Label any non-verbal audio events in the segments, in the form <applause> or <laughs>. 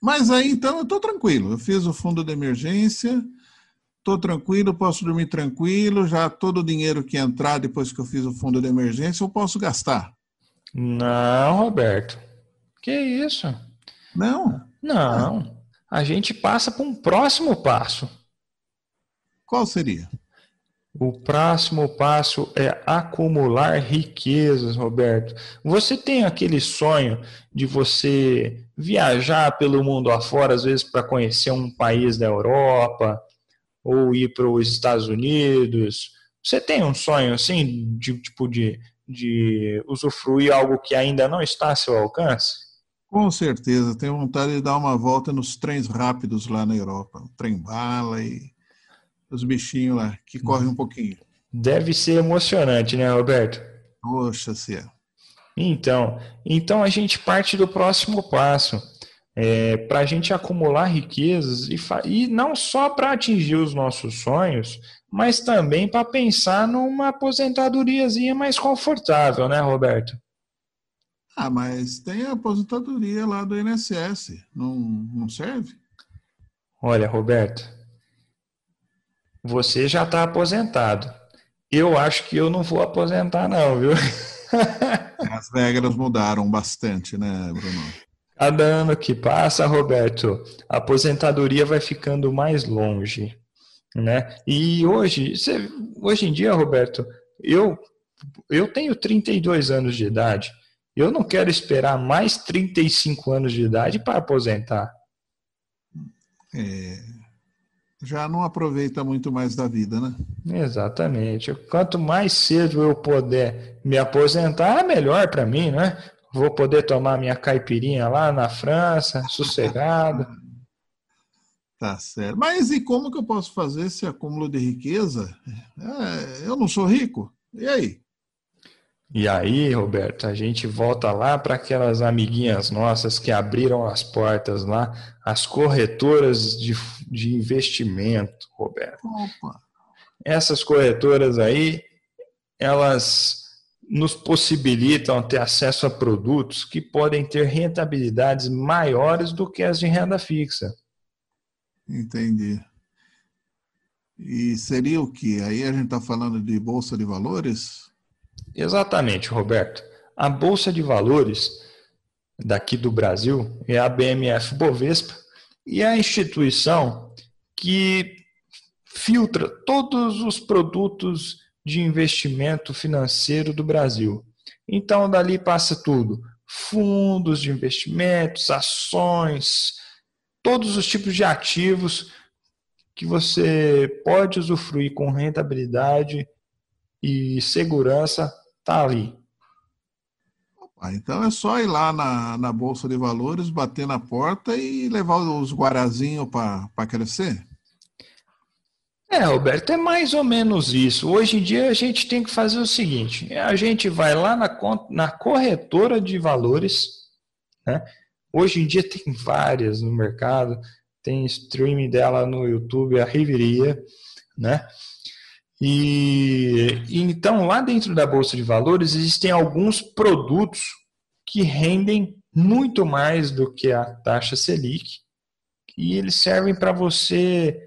Mas aí então eu estou tranquilo. Eu fiz o fundo de emergência, estou tranquilo, posso dormir tranquilo. Já todo o dinheiro que entrar depois que eu fiz o fundo de emergência eu posso gastar. Não, Roberto. Que isso? Não. Não. A gente passa para um próximo passo. Qual seria? O próximo passo é acumular riquezas, Roberto. Você tem aquele sonho de você viajar pelo mundo afora, às vezes para conhecer um país da Europa, ou ir para os Estados Unidos. Você tem um sonho assim, de tipo de, de usufruir algo que ainda não está a seu alcance? Com certeza, tenho vontade de dar uma volta nos trens rápidos lá na Europa, trem bala e os bichinhos lá, que correm um pouquinho. Deve ser emocionante, né, Roberto? Poxa, se é. Então, então a gente parte do próximo passo. É, para a gente acumular riquezas e, e não só para atingir os nossos sonhos, mas também para pensar numa aposentadoriazinha mais confortável, né, Roberto? Ah, mas tem a aposentadoria lá do INSS, não, não serve? Olha, Roberto, você já está aposentado. Eu acho que eu não vou aposentar, não, viu? <laughs> As regras mudaram bastante, né, Bruno? Cada ano que passa, Roberto, a aposentadoria vai ficando mais longe, né? E hoje, hoje em dia, Roberto, eu eu tenho 32 anos de idade. Eu não quero esperar mais 35 anos de idade para aposentar. É, já não aproveita muito mais da vida, né? Exatamente. Quanto mais cedo eu puder me aposentar, melhor para mim, né? Vou poder tomar minha caipirinha lá na França, sossegado. <laughs> Tá certo. Mas e como que eu posso fazer esse acúmulo de riqueza? É, eu não sou rico. E aí? E aí, Roberto, a gente volta lá para aquelas amiguinhas nossas que abriram as portas lá, as corretoras de, de investimento, Roberto. Opa. Essas corretoras aí, elas nos possibilitam ter acesso a produtos que podem ter rentabilidades maiores do que as de renda fixa. Entendi. E seria o que? Aí a gente está falando de bolsa de valores? Exatamente, Roberto. A Bolsa de Valores daqui do Brasil é a BMF Bovespa e é a instituição que filtra todos os produtos de investimento financeiro do Brasil. Então, dali passa tudo: fundos de investimentos, ações, todos os tipos de ativos que você pode usufruir com rentabilidade e segurança Está ali. Então é só ir lá na, na Bolsa de Valores, bater na porta e levar os guarazinhos para crescer? É, Roberto, é mais ou menos isso. Hoje em dia a gente tem que fazer o seguinte: a gente vai lá na, na corretora de valores, né? Hoje em dia tem várias no mercado, tem streaming dela no YouTube, a Riveria, né? E, então lá dentro da bolsa de valores existem alguns produtos que rendem muito mais do que a taxa Selic e eles servem para você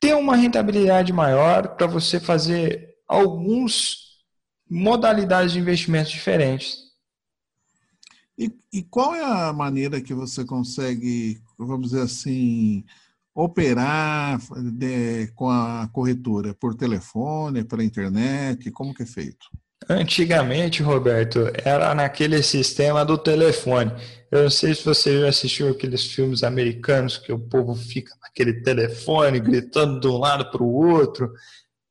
ter uma rentabilidade maior, para você fazer alguns modalidades de investimentos diferentes. E, e, qual é a maneira que você consegue, vamos dizer assim, operar de, com a corretora por telefone, pela internet? Como que é feito? Antigamente, Roberto, era naquele sistema do telefone. Eu não sei se você já assistiu aqueles filmes americanos que o povo fica naquele telefone gritando de um lado para o outro.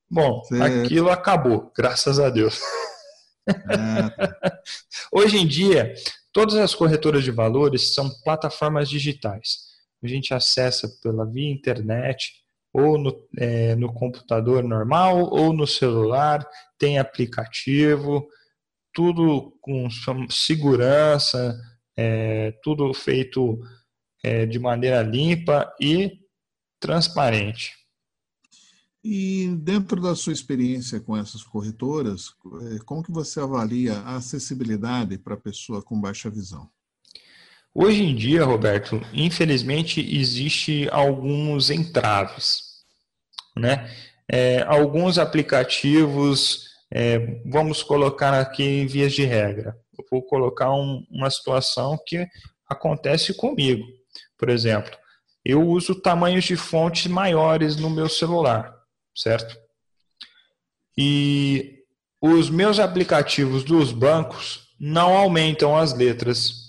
Bom, certo. aquilo acabou, graças a Deus. É. <laughs> Hoje em dia, todas as corretoras de valores são plataformas digitais a gente acessa pela via internet ou no, é, no computador normal ou no celular, tem aplicativo, tudo com segurança, é, tudo feito é, de maneira limpa e transparente. E dentro da sua experiência com essas corretoras, é, como que você avalia a acessibilidade para a pessoa com baixa visão? Hoje em dia, Roberto, infelizmente existe alguns entraves, né? É, alguns aplicativos, é, vamos colocar aqui em vias de regra. Eu vou colocar um, uma situação que acontece comigo. Por exemplo, eu uso tamanhos de fontes maiores no meu celular, certo? E os meus aplicativos dos bancos não aumentam as letras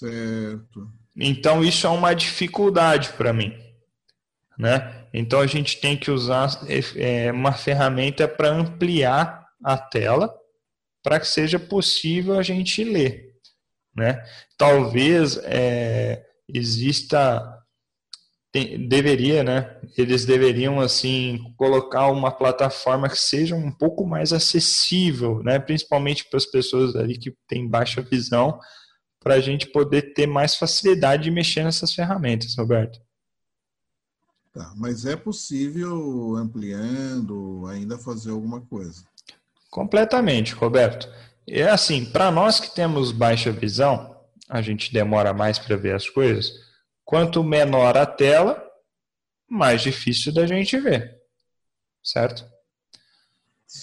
Certo. Então isso é uma dificuldade para mim, né? Então a gente tem que usar é, uma ferramenta para ampliar a tela para que seja possível a gente ler, né? Talvez é, exista tem, deveria, né? Eles deveriam assim colocar uma plataforma que seja um pouco mais acessível, né? Principalmente para as pessoas ali que têm baixa visão, para a gente poder ter mais facilidade de mexer nessas ferramentas, Roberto. Tá, mas é possível, ampliando, ainda fazer alguma coisa? Completamente, Roberto. É assim, para nós que temos baixa visão, a gente demora mais para ver as coisas. Quanto menor a tela, mais difícil da gente ver, certo?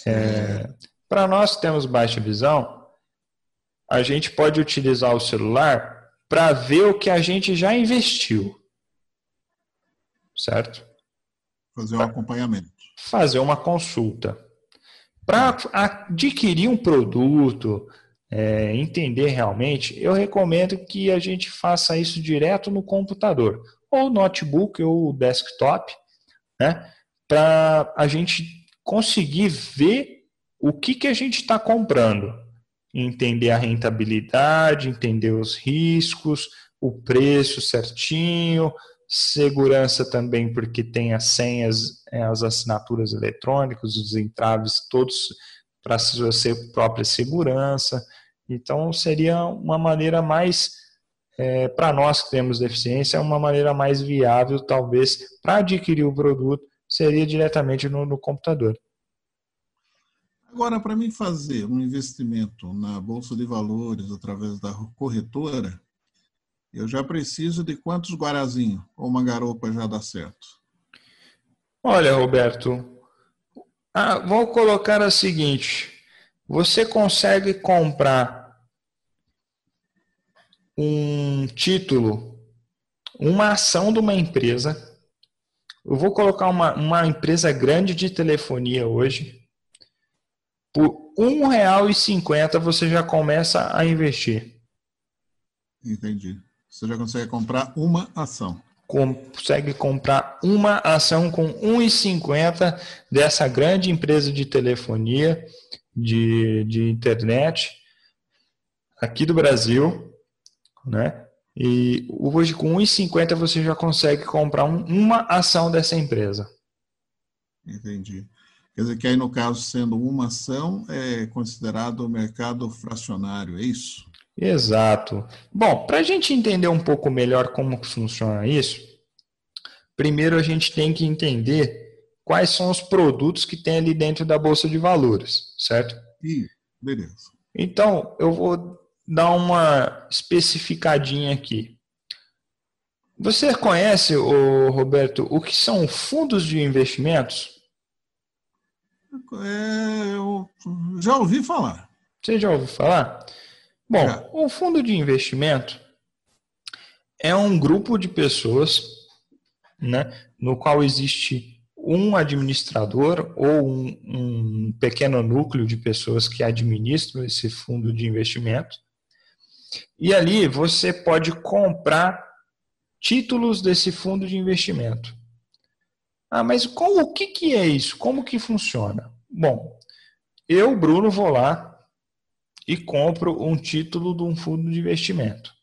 É, para nós que temos baixa visão, a gente pode utilizar o celular para ver o que a gente já investiu. Certo? Fazer um acompanhamento. Fazer uma consulta. Para adquirir um produto, é, entender realmente, eu recomendo que a gente faça isso direto no computador, ou notebook ou desktop, né? Para a gente conseguir ver o que, que a gente está comprando entender a rentabilidade, entender os riscos, o preço certinho, segurança também, porque tem as senhas, é, as assinaturas eletrônicas, os entraves todos para sua própria segurança. Então, seria uma maneira mais, é, para nós que temos deficiência, uma maneira mais viável, talvez, para adquirir o produto, seria diretamente no, no computador. Agora, para mim fazer um investimento na Bolsa de Valores através da corretora, eu já preciso de quantos guarazinhos ou uma garopa já dá certo? Olha, Roberto, ah, vou colocar a seguinte: você consegue comprar um título, uma ação de uma empresa. Eu vou colocar uma, uma empresa grande de telefonia hoje por R$ 1,50 você já começa a investir. Entendi. Você já consegue comprar uma ação. Consegue comprar uma ação com R$ 1,50 dessa grande empresa de telefonia, de, de internet, aqui do Brasil, né? E hoje com 1,50 você já consegue comprar um, uma ação dessa empresa. Entendi. Quer dizer que aí, no caso, sendo uma ação, é considerado o mercado fracionário, é isso? Exato. Bom, para a gente entender um pouco melhor como funciona isso, primeiro a gente tem que entender quais são os produtos que tem ali dentro da Bolsa de Valores, certo? Ih, beleza. Então, eu vou dar uma especificadinha aqui. Você conhece, Roberto, o que são fundos de investimentos? É, eu já ouvi falar. Você já ouviu falar? Bom, já. o fundo de investimento é um grupo de pessoas né, no qual existe um administrador ou um, um pequeno núcleo de pessoas que administram esse fundo de investimento. E ali você pode comprar títulos desse fundo de investimento. Ah, mas como, o que, que é isso? Como que funciona? Bom, eu, Bruno, vou lá e compro um título de um fundo de investimento.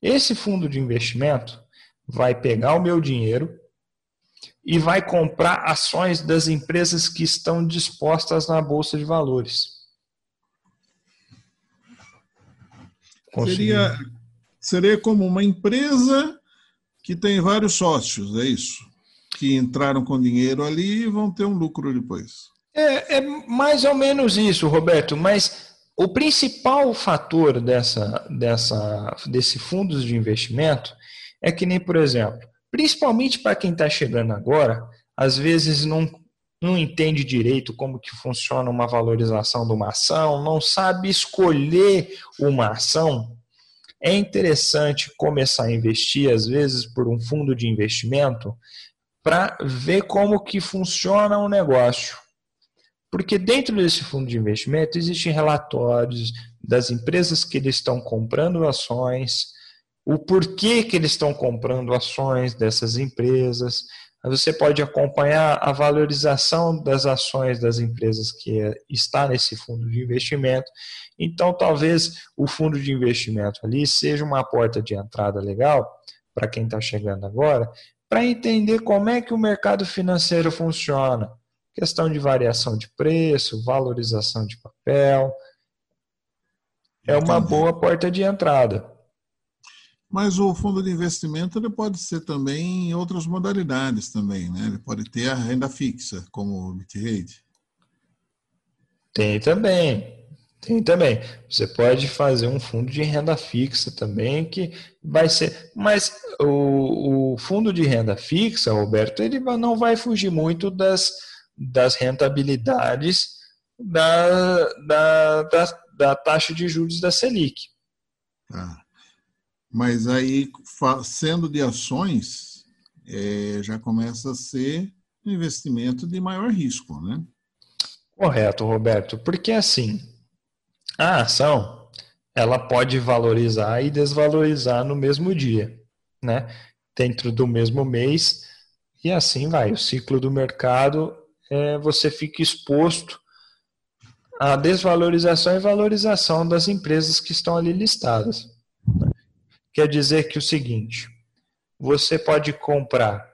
Esse fundo de investimento vai pegar o meu dinheiro e vai comprar ações das empresas que estão dispostas na bolsa de valores. Seria, seria como uma empresa que tem vários sócios, é isso? Que entraram com dinheiro ali e vão ter um lucro depois. É, é mais ou menos isso, Roberto, mas o principal fator dessa, dessa, desse fundos de investimento é que nem, por exemplo, principalmente para quem está chegando agora, às vezes não, não entende direito como que funciona uma valorização de uma ação, não sabe escolher uma ação. É interessante começar a investir, às vezes, por um fundo de investimento, para ver como que funciona o negócio. Porque dentro desse fundo de investimento existem relatórios das empresas que eles estão comprando ações, o porquê que eles estão comprando ações dessas empresas. Você pode acompanhar a valorização das ações das empresas que é, está nesse fundo de investimento. Então, talvez o fundo de investimento ali seja uma porta de entrada legal para quem está chegando agora, para entender como é que o mercado financeiro funciona questão de variação de preço, valorização de papel. É uma Entendi. boa porta de entrada. Mas o fundo de investimento ele pode ser também em outras modalidades também, né? Ele pode ter a renda fixa, como o BitRate. Tem também. Tem também. Você pode fazer um fundo de renda fixa também, que vai ser. Mas o, o fundo de renda fixa, Roberto, ele não vai fugir muito das, das rentabilidades da, da, da, da taxa de juros da Selic. Ah, mas aí, sendo de ações, é, já começa a ser um investimento de maior risco, né? Correto, Roberto, porque assim, a ação ela pode valorizar e desvalorizar no mesmo dia, né? Dentro do mesmo mês, e assim vai. O ciclo do mercado é, você fica exposto à desvalorização e valorização das empresas que estão ali listadas. Quer dizer que o seguinte, você pode comprar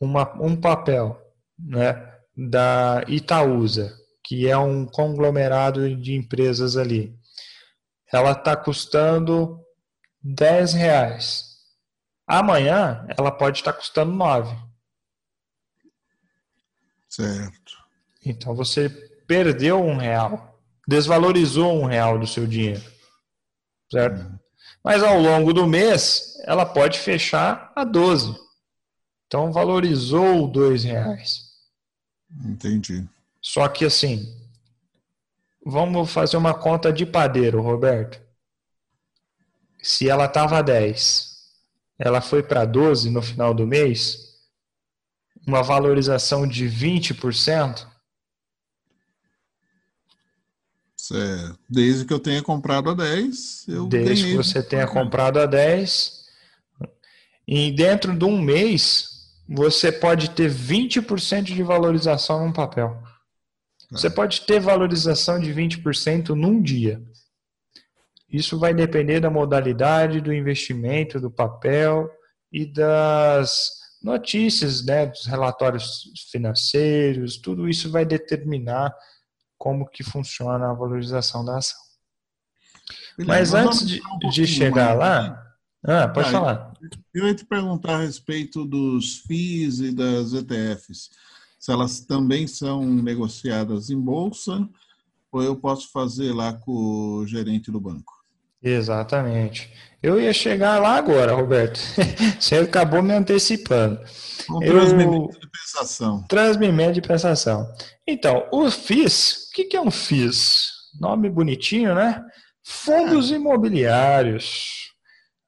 uma, um papel né, da Itaúsa, que é um conglomerado de empresas ali. Ela está custando 10 reais. Amanhã ela pode estar tá custando 9. Certo. Então você perdeu um real, desvalorizou um real do seu dinheiro, certo? Uhum. Mas ao longo do mês ela pode fechar a 12. Então valorizou dois reais. Entendi. Só que assim, vamos fazer uma conta de padeiro, Roberto. Se ela estava 10, ela foi para 12 no final do mês, uma valorização de 20%? Certo. Desde que eu tenha comprado a 10, eu Desde que você tenha comprado a 10. E dentro de um mês, você pode ter 20% de valorização num papel. Você pode ter valorização de 20% num dia. Isso vai depender da modalidade do investimento, do papel e das notícias, né, dos relatórios financeiros, tudo isso vai determinar como que funciona a valorização da ação. Mas antes de, um de chegar mais, lá, né? ah, pode ah, falar. Eu ia te perguntar a respeito dos FIIs e das ETFs, se elas também são negociadas em bolsa ou eu posso fazer lá com o gerente do banco. Exatamente. Eu ia chegar lá agora, Roberto. <laughs> Você acabou me antecipando. Um transmimento de pensação. Transmimento de pensação. Então, o FIS, o que é um FIS? Nome bonitinho, né? Fundos é. imobiliários.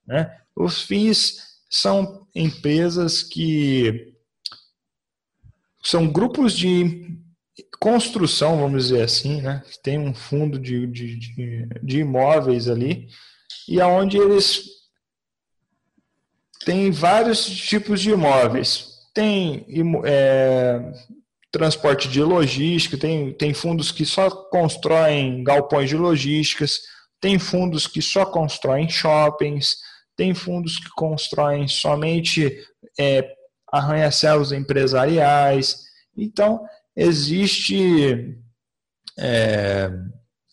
Né? Os FIS são empresas que são grupos de construção, vamos dizer assim, né? Tem um fundo de, de, de, de imóveis ali e aonde eles têm vários tipos de imóveis. Tem é, transporte de logística, tem, tem fundos que só constroem galpões de logísticas, tem fundos que só constroem shoppings, tem fundos que constroem somente é, arranha-céus empresariais. Então, existe é,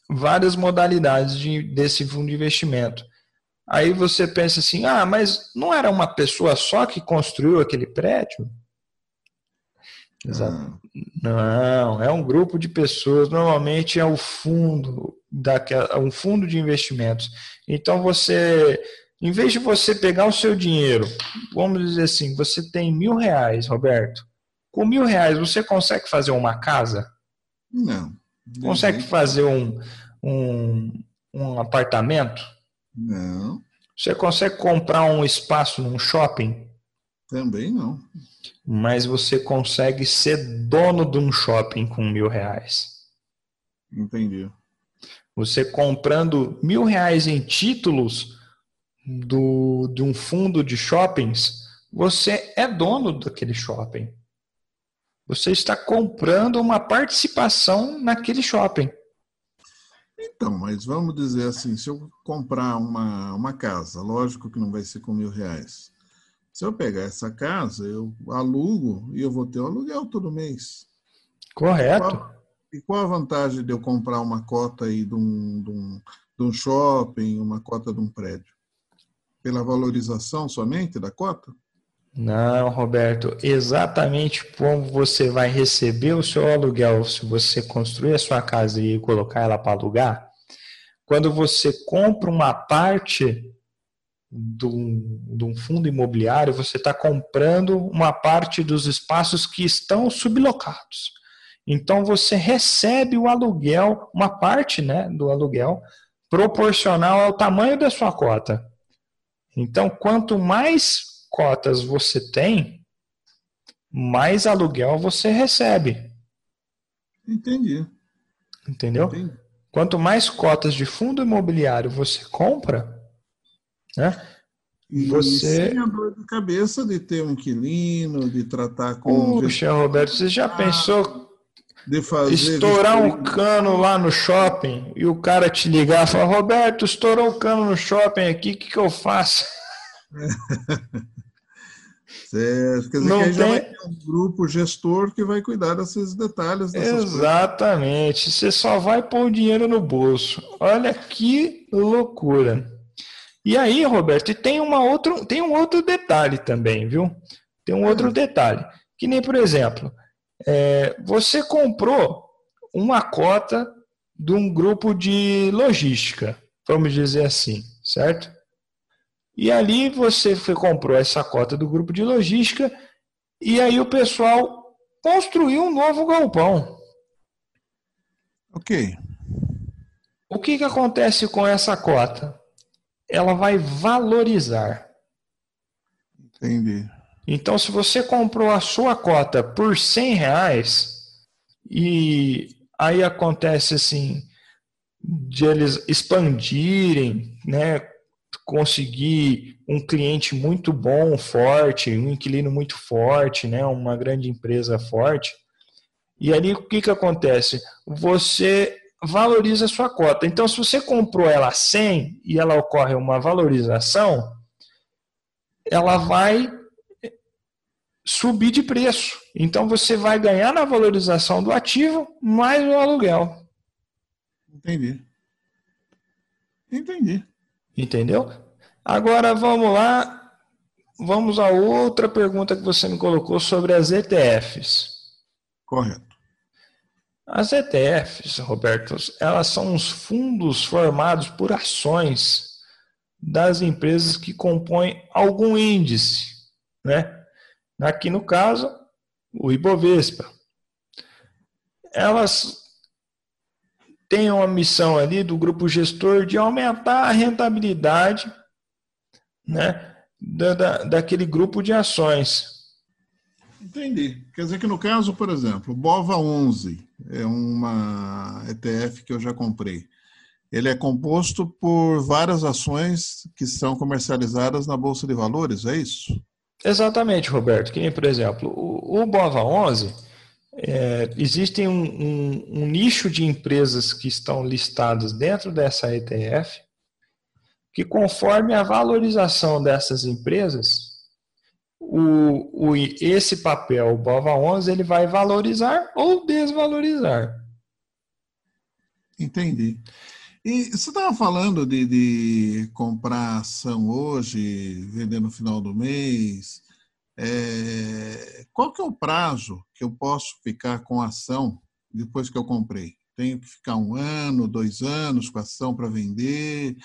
várias modalidades de, desse fundo de investimento. Aí você pensa assim: ah, mas não era uma pessoa só que construiu aquele prédio? Exato. Não, é um grupo de pessoas, normalmente é o fundo, daquela, um fundo de investimentos. Então você, em vez de você pegar o seu dinheiro, vamos dizer assim, você tem mil reais, Roberto. Com mil reais você consegue fazer uma casa? Não. Consegue fazer um, um, um apartamento? Não. Você consegue comprar um espaço num shopping? Também não. Mas você consegue ser dono de um shopping com mil reais. Entendi. Você comprando mil reais em títulos do, de um fundo de shoppings, você é dono daquele shopping. Você está comprando uma participação naquele shopping. Então, mas vamos dizer assim, se eu comprar uma, uma casa, lógico que não vai ser com mil reais. Se eu pegar essa casa, eu alugo e eu vou ter o aluguel todo mês. Correto. E qual, e qual a vantagem de eu comprar uma cota aí de um, de, um, de um shopping, uma cota de um prédio? Pela valorização somente da cota? Não, Roberto, exatamente como você vai receber o seu aluguel se você construir a sua casa e colocar ela para alugar, quando você compra uma parte de um, fundo imobiliário, você está comprando uma parte dos espaços que estão sublocados. Então você recebe o aluguel, uma parte né, do aluguel, proporcional ao tamanho da sua cota. Então, quanto mais cotas você tem, mais aluguel você recebe. Entendi. Entendeu? Entendi. Quanto mais cotas de fundo imobiliário você compra, né? E você... sem a dor de cabeça de ter um inquilino, de tratar com. Puxa, Roberto, você já pensou de fazer estourar um cano lá no shopping e o cara te ligar e falar: Roberto, estourou o cano no shopping aqui, o que, que eu faço? <laughs> Certo. Quer dizer Não que tem... já vai ter um grupo gestor que vai cuidar desses detalhes. Exatamente. Coisas. Você só vai pôr o dinheiro no bolso. Olha que loucura. E aí, Roberto, tem, uma outro, tem um outro detalhe também, viu? Tem um outro detalhe. Que nem, por exemplo, é, você comprou uma cota de um grupo de logística, vamos dizer assim, certo? E ali você foi, comprou essa cota do grupo de logística e aí o pessoal construiu um novo galpão. Ok. O que, que acontece com essa cota? ela vai valorizar. Entendi. Então, se você comprou a sua cota por 100 reais e aí acontece assim de eles expandirem, né, conseguir um cliente muito bom, forte, um inquilino muito forte, né, uma grande empresa forte. E ali o que que acontece? Você valoriza a sua cota. Então, se você comprou ela a 100 e ela ocorre uma valorização, ela vai subir de preço. Então, você vai ganhar na valorização do ativo mais o aluguel. Entendi. Entendi. Entendeu? Agora vamos lá. Vamos a outra pergunta que você me colocou sobre as ETFs. Correto. As ETFs, Roberto, elas são os fundos formados por ações das empresas que compõem algum índice, né? Aqui no caso, o Ibovespa. Elas têm uma missão ali do grupo gestor de aumentar a rentabilidade, né, da, da, daquele grupo de ações. Entendi. Quer dizer que no caso, por exemplo, BOVA 11 é uma ETF que eu já comprei. Ele é composto por várias ações que são comercializadas na Bolsa de Valores, é isso? Exatamente, Roberto. Que nem, por exemplo, o, o BOVA 11, é, existem um, um, um nicho de empresas que estão listadas dentro dessa ETF, que conforme a valorização dessas empresas, o, o, esse papel, o BOVA 11, ele vai valorizar ou desvalorizar. Entendi. E você estava falando de, de, comprar ação hoje, vender no final do mês. É, qual que é o prazo que eu posso ficar com a ação depois que eu comprei? Tenho que ficar um ano, dois anos com a ação para vender?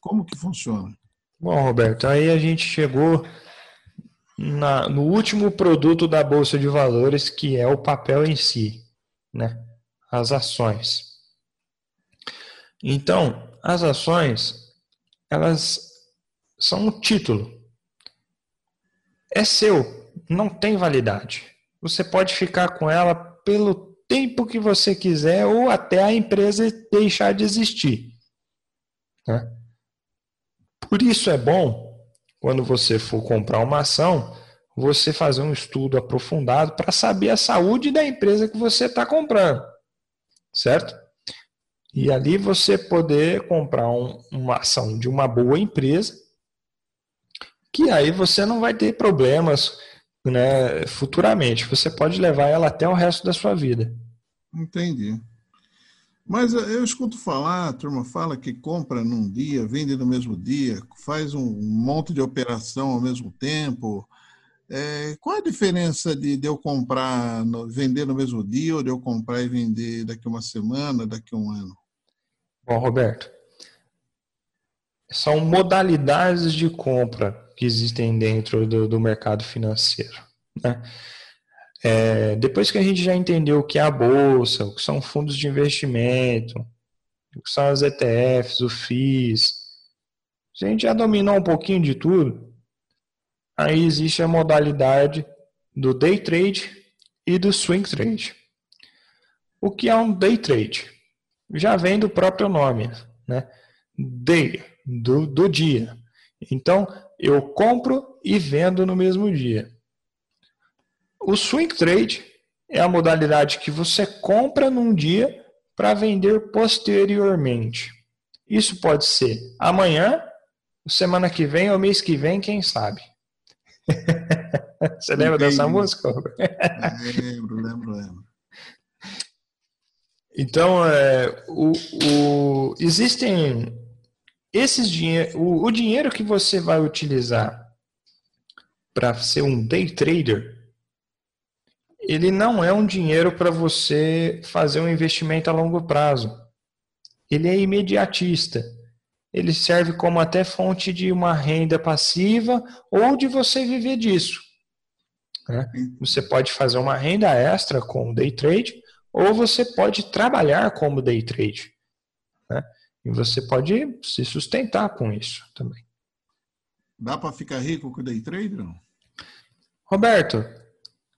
Como que funciona? Bom, Roberto, aí a gente chegou na, no último produto da Bolsa de Valores, que é o papel em si, né? as ações. Então, as ações, elas são um título. É seu, não tem validade. Você pode ficar com ela pelo tempo que você quiser ou até a empresa deixar de existir. Né? Por isso é bom, quando você for comprar uma ação, você fazer um estudo aprofundado para saber a saúde da empresa que você está comprando, certo? E ali você poder comprar um, uma ação de uma boa empresa, que aí você não vai ter problemas né, futuramente. Você pode levar ela até o resto da sua vida. Entendi. Mas eu escuto falar, a turma fala que compra num dia, vende no mesmo dia, faz um monte de operação ao mesmo tempo. É, qual a diferença de, de eu comprar, no, vender no mesmo dia, ou de eu comprar e vender daqui uma semana, daqui um ano? Bom, Roberto, são modalidades de compra que existem dentro do, do mercado financeiro. Né? É, depois que a gente já entendeu o que é a bolsa, o que são fundos de investimento, o que são as ETFs, o FIIs, a gente já dominou um pouquinho de tudo, aí existe a modalidade do day trade e do swing trade. O que é um day trade? Já vem do próprio nome, né? Day, do, do dia. Então, eu compro e vendo no mesmo dia. O swing trade é a modalidade que você compra num dia para vender posteriormente. Isso pode ser amanhã, semana que vem ou mês que vem, quem sabe. <laughs> Você lembra Entendi. dessa música? lembro, lembro, lembro. Então, é, o, o, existem esses dinheiro, o, o dinheiro que você vai utilizar para ser um day trader ele não é um dinheiro para você fazer um investimento a longo prazo. Ele é imediatista. Ele serve como até fonte de uma renda passiva ou de você viver disso. Né? Você pode fazer uma renda extra com o day trade ou você pode trabalhar como day trade. Né? E você pode se sustentar com isso também. Dá para ficar rico com o day trade? Não? Roberto,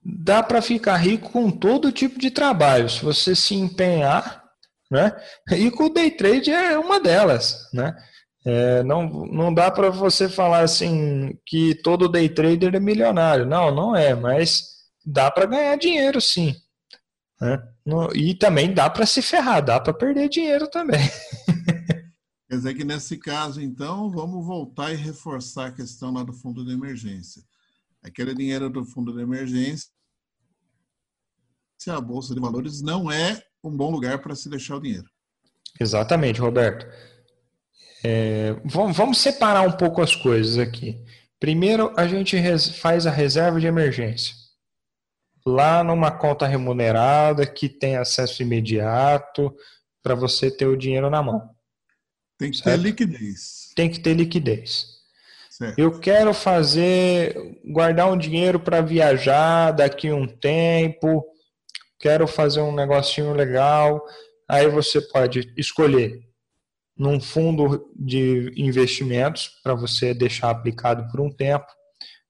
dá para ficar rico com todo tipo de trabalho, se você se empenhar, né? E com o day trade é uma delas, né? É, não, não dá para você falar assim que todo day trader é milionário. Não, não é, mas dá para ganhar dinheiro sim. Né? E também dá para se ferrar, dá para perder dinheiro também. Quer dizer que nesse caso, então, vamos voltar e reforçar a questão lá do fundo de emergência. Aquele dinheiro do fundo de emergência se a bolsa de valores não é um bom lugar para se deixar o dinheiro. Exatamente, Roberto. É, vamos separar um pouco as coisas aqui. Primeiro, a gente faz a reserva de emergência. Lá numa conta remunerada que tem acesso imediato para você ter o dinheiro na mão. Tem que certo? ter liquidez. Tem que ter liquidez. Certo. Eu quero fazer, guardar um dinheiro para viajar daqui a um tempo quero fazer um negocinho legal. Aí você pode escolher num fundo de investimentos para você deixar aplicado por um tempo.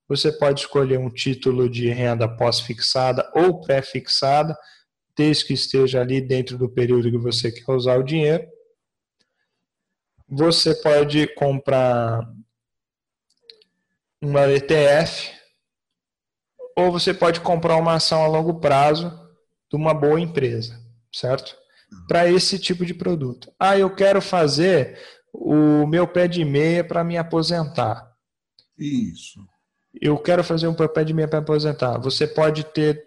Você pode escolher um título de renda pós-fixada ou pré-fixada, desde que esteja ali dentro do período que você quer usar o dinheiro. Você pode comprar uma ETF ou você pode comprar uma ação a longo prazo de uma boa empresa, certo? Para esse tipo de produto. Ah, eu quero fazer o meu pé de meia para me aposentar. Isso. Eu quero fazer um de meia para aposentar. Você pode ter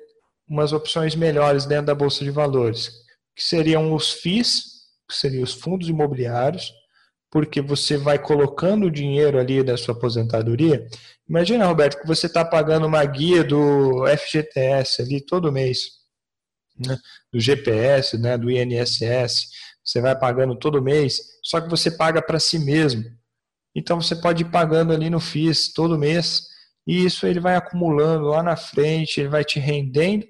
umas opções melhores dentro da bolsa de valores, que seriam os FIIs, que seriam os fundos imobiliários, porque você vai colocando o dinheiro ali da sua aposentadoria. Imagina, Roberto, que você está pagando uma guia do FGTS ali todo mês, né? do GPS, né? do INSS, você vai pagando todo mês, só que você paga para si mesmo. Então você pode ir pagando ali no FIS todo mês, e isso ele vai acumulando lá na frente, ele vai te rendendo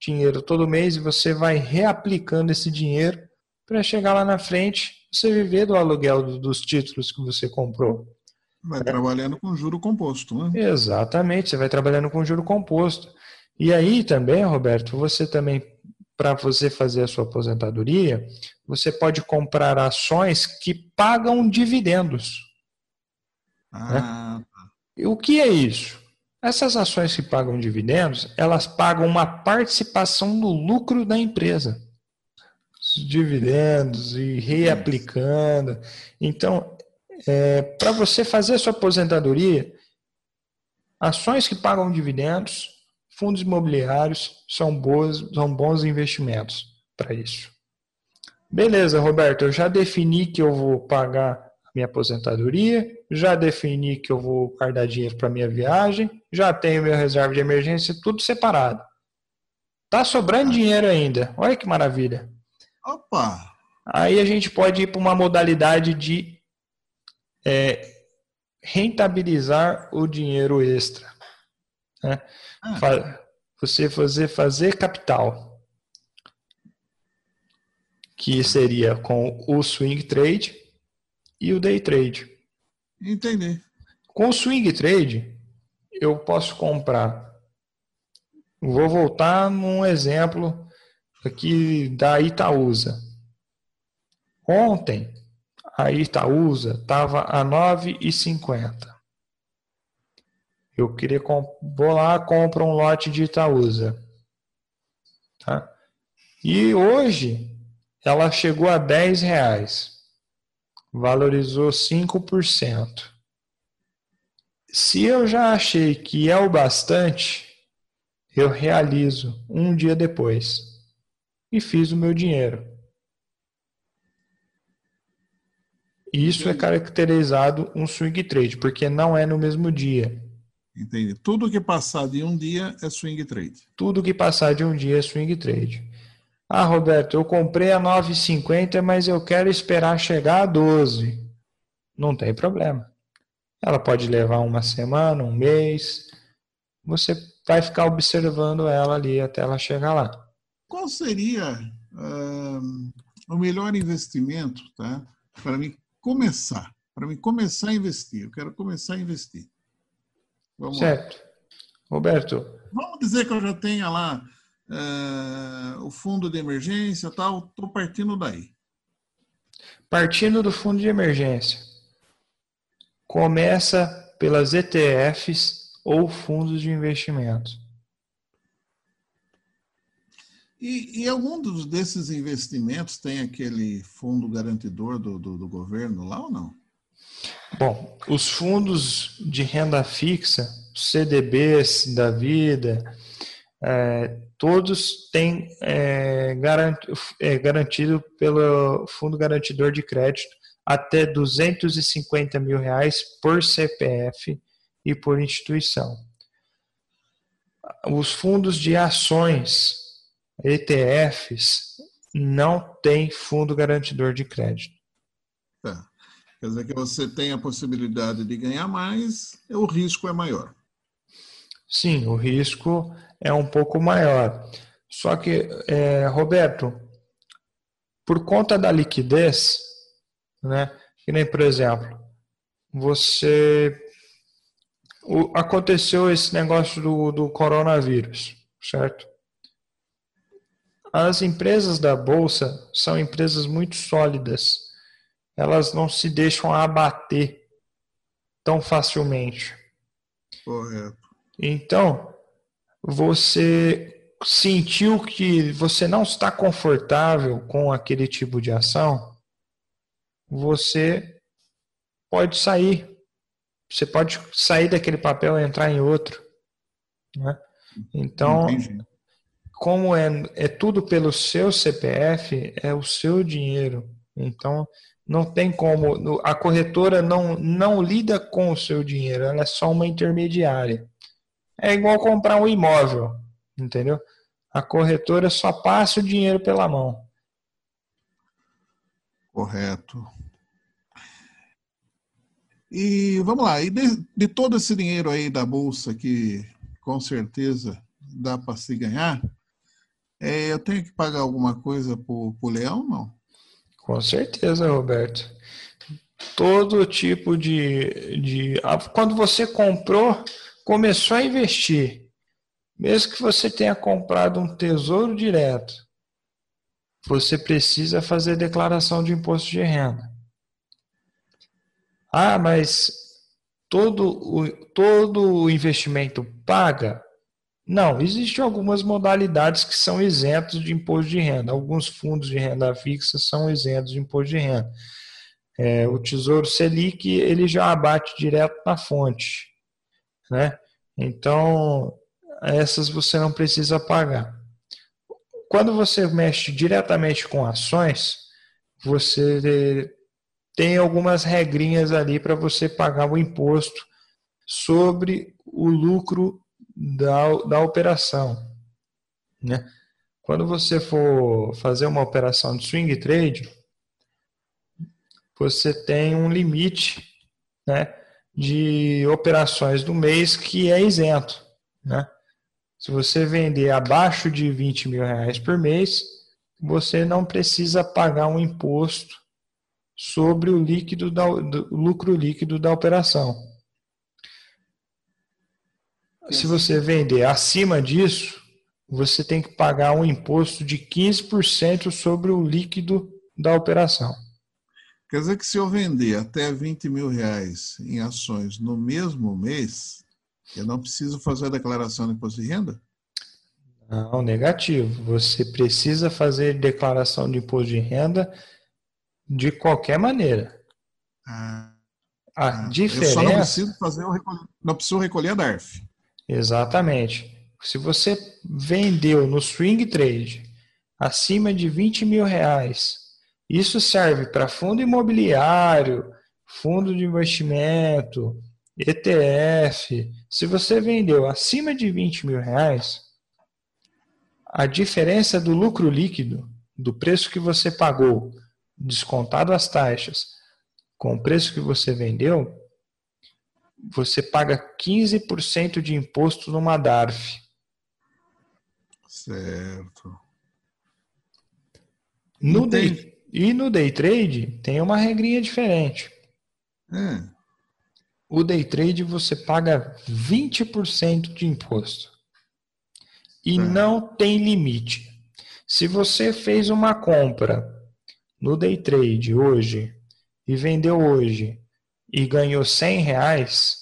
dinheiro todo mês e você vai reaplicando esse dinheiro para chegar lá na frente você viver do aluguel dos títulos que você comprou. Vai trabalhando com juro composto, né? Exatamente, você vai trabalhando com juro composto. E aí também, Roberto, você também, para você fazer a sua aposentadoria, você pode comprar ações que pagam dividendos. Ah. Né? O que é isso? Essas ações que pagam dividendos, elas pagam uma participação no lucro da empresa dividendos e reaplicando. Então, é, para você fazer a sua aposentadoria, ações que pagam dividendos, fundos imobiliários são, boas, são bons investimentos para isso. Beleza, Roberto, eu já defini que eu vou pagar minha aposentadoria, já defini que eu vou guardar dinheiro para minha viagem, já tenho meu reserva de emergência, tudo separado. Tá sobrando dinheiro ainda. Olha que maravilha. Opa! Aí a gente pode ir para uma modalidade de é, rentabilizar o dinheiro extra. Né? Ah. Você fazer, fazer capital. Que seria com o swing trade e o day trade. Entendi. Com o swing trade, eu posso comprar. Vou voltar num exemplo aqui da Itaúsa. Ontem, a Itaúsa estava a 9,50. Eu queria vou lá compro um lote de Itaúsa. Tá? E hoje ela chegou a 10 reais. Valorizou 5%. Se eu já achei que é o bastante, eu realizo um dia depois e fiz o meu dinheiro. Isso é caracterizado um swing trade, porque não é no mesmo dia. Entendi. Tudo que passar de um dia é swing trade. Tudo que passar de um dia é swing trade. Ah, Roberto, eu comprei a 9,50, mas eu quero esperar chegar a 12. Não tem problema. Ela pode levar uma semana, um mês. Você vai ficar observando ela ali até ela chegar lá qual seria uh, o melhor investimento tá, para mim começar? Para mim começar a investir. Eu quero começar a investir. Vamos certo. Lá. Roberto. Vamos dizer que eu já tenha lá uh, o fundo de emergência tal. Estou partindo daí. Partindo do fundo de emergência. Começa pelas ETFs ou fundos de investimento. E, e algum dos, desses investimentos tem aquele fundo garantidor do, do, do governo lá ou não? Bom, os fundos de renda fixa, CDBs da vida, é, todos têm é, é, garantido pelo Fundo Garantidor de Crédito até 250 mil reais por CPF e por instituição. Os fundos de ações ETFs não tem fundo garantidor de crédito. Tá. Quer dizer que você tem a possibilidade de ganhar mais, o risco é maior. Sim, o risco é um pouco maior. Só que, é, Roberto, por conta da liquidez, né, que nem, por exemplo, você. O, aconteceu esse negócio do, do coronavírus, certo? As empresas da bolsa são empresas muito sólidas. Elas não se deixam abater tão facilmente. Correto. Então, você sentiu que você não está confortável com aquele tipo de ação, você pode sair. Você pode sair daquele papel e entrar em outro. Né? Então, Entendi como é, é tudo pelo seu CPF, é o seu dinheiro. Então, Não tem como. A corretora não, não lida com o seu dinheiro, ela é só uma intermediária. É igual comprar um imóvel, entendeu? A corretora só passa o dinheiro pela mão. Correto. E vamos lá, e de, de todo esse dinheiro aí da bolsa que com certeza dá para se ganhar, é, eu tenho que pagar alguma coisa para o leão, não? Com certeza, Roberto. Todo tipo de, de. Quando você comprou, começou a investir, mesmo que você tenha comprado um tesouro direto, você precisa fazer declaração de imposto de renda. Ah, mas todo o, todo o investimento paga? Não, existem algumas modalidades que são isentos de imposto de renda. Alguns fundos de renda fixa são isentos de imposto de renda. É, o Tesouro Selic ele já abate direto na fonte, né? Então essas você não precisa pagar. Quando você mexe diretamente com ações, você tem algumas regrinhas ali para você pagar o imposto sobre o lucro da, da operação. Né? Quando você for fazer uma operação de swing trade, você tem um limite né, de operações do mês que é isento. Né? Se você vender abaixo de 20 mil reais por mês, você não precisa pagar um imposto sobre o líquido da, do lucro líquido da operação. Se você vender acima disso, você tem que pagar um imposto de 15% sobre o líquido da operação. Quer dizer que se eu vender até 20 mil reais em ações no mesmo mês, eu não preciso fazer a declaração de imposto de renda? Não, negativo. Você precisa fazer declaração de imposto de renda de qualquer maneira. Ah, a diferença. Eu só não preciso fazer o recolher, não preciso recolher a DARF. Exatamente. Se você vendeu no swing trade acima de 20 mil reais, isso serve para fundo imobiliário, fundo de investimento, ETF. Se você vendeu acima de 20 mil reais, a diferença do lucro líquido, do preço que você pagou, descontado as taxas, com o preço que você vendeu, você paga 15% de imposto numa DARF. Certo. No day, e no day trade tem uma regrinha diferente. É. O day trade você paga 20% de imposto. E é. não tem limite. Se você fez uma compra no day trade hoje e vendeu hoje e ganhou 100 reais,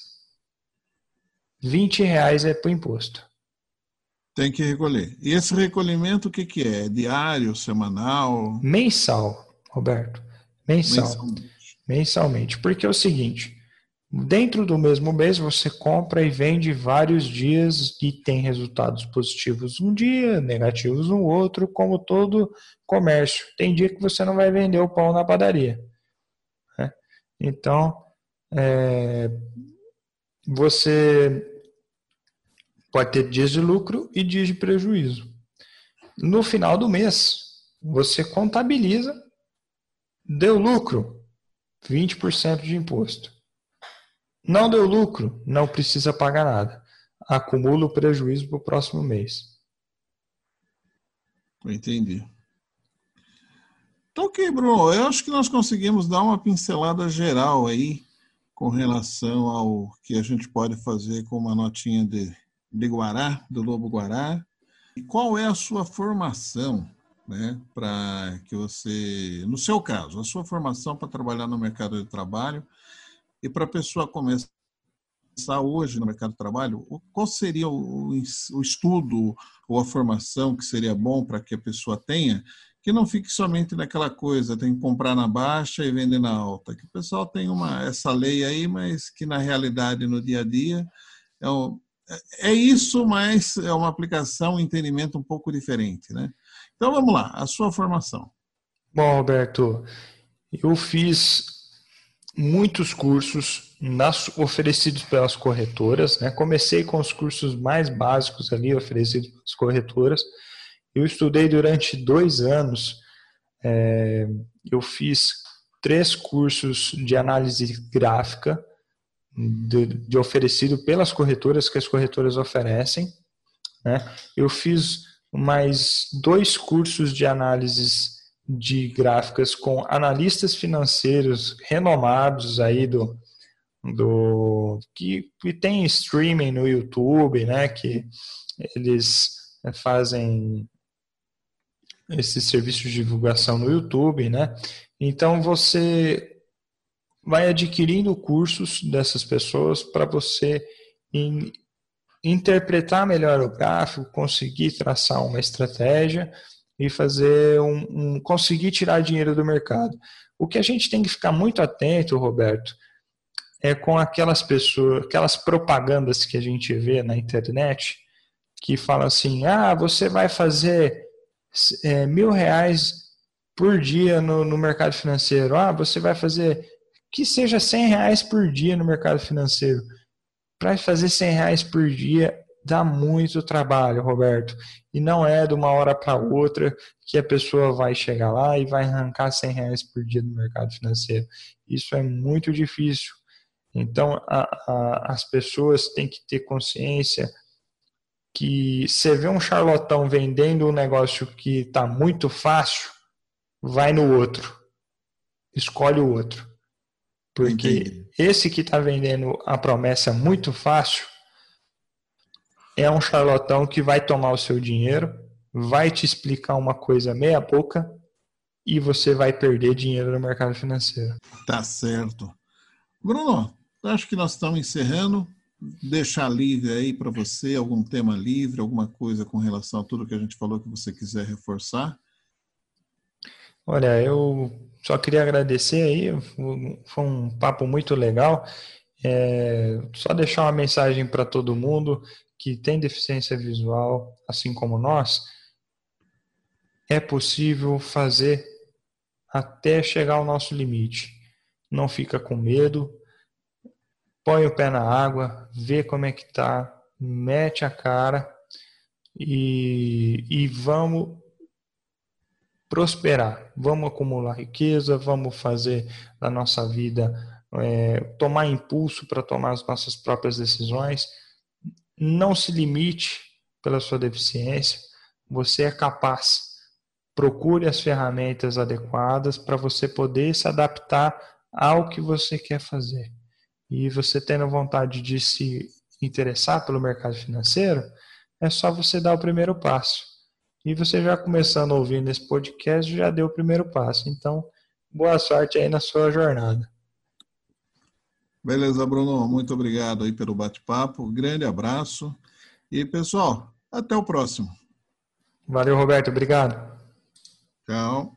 20 reais é para o imposto. Tem que recolher. E esse recolhimento o que, que é? Diário, semanal? Mensal, Roberto. Mensal. Mensalmente. Mensalmente. Porque é o seguinte: dentro do mesmo mês você compra e vende vários dias e tem resultados positivos um dia, negativos no outro, como todo comércio. Tem dia que você não vai vender o pão na padaria. Né? Então, é, você pode ter dias de lucro e dias de prejuízo. No final do mês, você contabiliza, deu lucro, 20% de imposto. Não deu lucro, não precisa pagar nada. Acumula o prejuízo para o próximo mês. Entendi. Então, ok, Bruno. Eu acho que nós conseguimos dar uma pincelada geral aí com relação ao que a gente pode fazer com uma notinha de, de Guará, do Lobo Guará. E qual é a sua formação, né, para que você, no seu caso, a sua formação para trabalhar no mercado de trabalho e para a pessoa começar hoje no mercado de trabalho, qual seria o, o estudo ou a formação que seria bom para que a pessoa tenha que não fique somente naquela coisa, tem que comprar na baixa e vender na alta. Que o pessoal tem uma, essa lei aí, mas que na realidade, no dia a dia, é, um, é isso, mas é uma aplicação, um entendimento um pouco diferente. Né? Então vamos lá, a sua formação. Bom, Roberto, Eu fiz muitos cursos nas, oferecidos pelas corretoras. Né? Comecei com os cursos mais básicos ali oferecidos pelas corretoras. Eu estudei durante dois anos. É, eu fiz três cursos de análise gráfica de, de, oferecido pelas corretoras que as corretoras oferecem. Né? Eu fiz mais dois cursos de análises de gráficas com analistas financeiros renomados aí do, do que, que tem streaming no YouTube, né? Que eles fazem esses serviços de divulgação no YouTube, né? Então você vai adquirindo cursos dessas pessoas para você in, interpretar melhor o gráfico, conseguir traçar uma estratégia e fazer um, um, conseguir tirar dinheiro do mercado. O que a gente tem que ficar muito atento, Roberto, é com aquelas pessoas, aquelas propagandas que a gente vê na internet que falam assim: ah, você vai fazer é, mil reais por dia no, no mercado financeiro. Ah, você vai fazer que seja 100 reais por dia no mercado financeiro. Para fazer 100 reais por dia dá muito trabalho, Roberto. E não é de uma hora para outra que a pessoa vai chegar lá e vai arrancar 100 reais por dia no mercado financeiro. Isso é muito difícil. Então, a, a, as pessoas têm que ter consciência que você vê um charlatão vendendo um negócio que está muito fácil, vai no outro. Escolhe o outro. Porque Entendi. esse que está vendendo a promessa muito fácil é um charlatão que vai tomar o seu dinheiro, vai te explicar uma coisa meia boca e você vai perder dinheiro no mercado financeiro. Tá certo. Bruno, acho que nós estamos encerrando. Deixar livre aí para você algum tema livre, alguma coisa com relação a tudo que a gente falou que você quiser reforçar. Olha, eu só queria agradecer aí, foi um papo muito legal. É, só deixar uma mensagem para todo mundo que tem deficiência visual, assim como nós, é possível fazer até chegar ao nosso limite. Não fica com medo, põe o pé na água, vê como é que tá, mete a cara e, e vamos prosperar, vamos acumular riqueza, vamos fazer da nossa vida é, tomar impulso para tomar as nossas próprias decisões. Não se limite pela sua deficiência, você é capaz. Procure as ferramentas adequadas para você poder se adaptar ao que você quer fazer. E você tendo vontade de se interessar pelo mercado financeiro, é só você dar o primeiro passo e você já começando a ouvir nesse podcast, já deu o primeiro passo. Então, boa sorte aí na sua jornada. Beleza, Bruno. Muito obrigado aí pelo bate-papo. Grande abraço. E, pessoal, até o próximo. Valeu, Roberto. Obrigado. Tchau.